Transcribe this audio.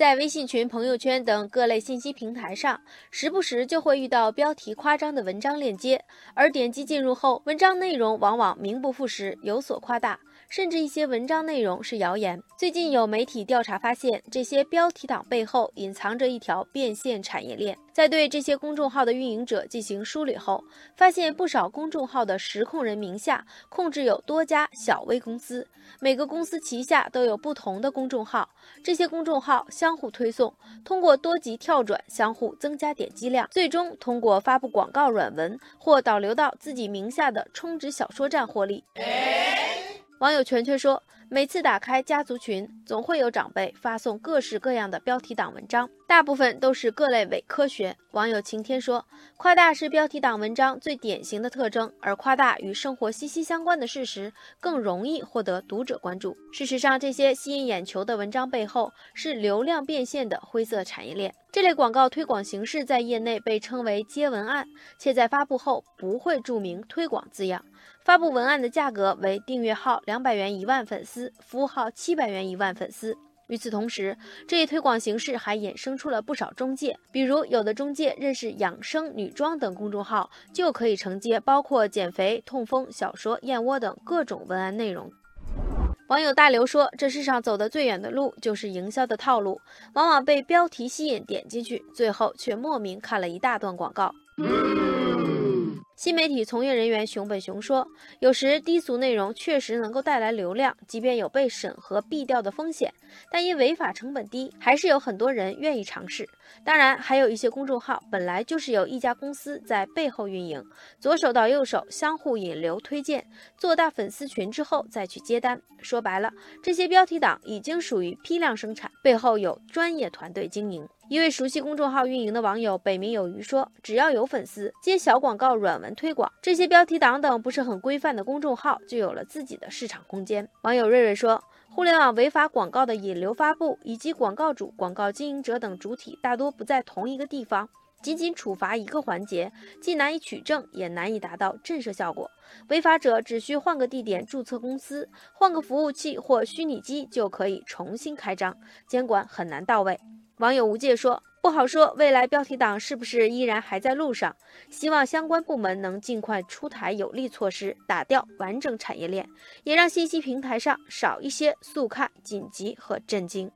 在微信群、朋友圈等各类信息平台上，时不时就会遇到标题夸张的文章链接，而点击进入后，文章内容往往名不副实，有所夸大，甚至一些文章内容是谣言。最近有媒体调查发现，这些标题党背后隐藏着一条变现产业链。在对这些公众号的运营者进行梳理后，发现不少公众号的实控人名下控制有多家小微公司，每个公司旗下都有不同的公众号，这些公众号相互推送，通过多级跳转相互增加点击量，最终通过发布广告软文或导流到自己名下的充值小说站获利。网友全全说。每次打开家族群，总会有长辈发送各式各样的标题党文章，大部分都是各类伪科学。网友晴天说，夸大是标题党文章最典型的特征，而夸大与生活息息相关的事实更容易获得读者关注。事实上，这些吸引眼球的文章背后是流量变现的灰色产业链。这类广告推广形式在业内被称为接文案，且在发布后不会注明推广字样。发布文案的价格为订阅号两百元一万粉丝，服务号七百元一万粉丝。与此同时，这一推广形式还衍生出了不少中介，比如有的中介认识养生、女装等公众号，就可以承接包括减肥、痛风、小说、燕窝等各种文案内容。网友大刘说：“这世上走的最远的路就是营销的套路，往往被标题吸引点进去，最后却莫名看了一大段广告。”新媒体从业人员熊本熊说：“有时低俗内容确实能够带来流量，即便有被审核毙掉的风险，但因违法成本低，还是有很多人愿意尝试。当然，还有一些公众号本来就是由一家公司在背后运营，左手到右手相互引流推荐，做大粉丝群之后再去接单。说白了，这些标题党已经属于批量生产，背后有专业团队经营。”一位熟悉公众号运营的网友北冥有鱼说：“只要有粉丝接小广告、软文推广，这些标题党等不是很规范的公众号就有了自己的市场空间。”网友瑞瑞说：“互联网违法广告的引流发布以及广告主、广告经营者等主体大多不在同一个地方，仅仅处罚一个环节，既难以取证，也难以达到震慑效果。违法者只需换个地点注册公司，换个服务器或虚拟机就可以重新开张，监管很难到位。”网友无界说：“不好说，未来标题党是不是依然还在路上？希望相关部门能尽快出台有力措施，打掉完整产业链，也让信息平台上少一些速看、紧急和震惊。”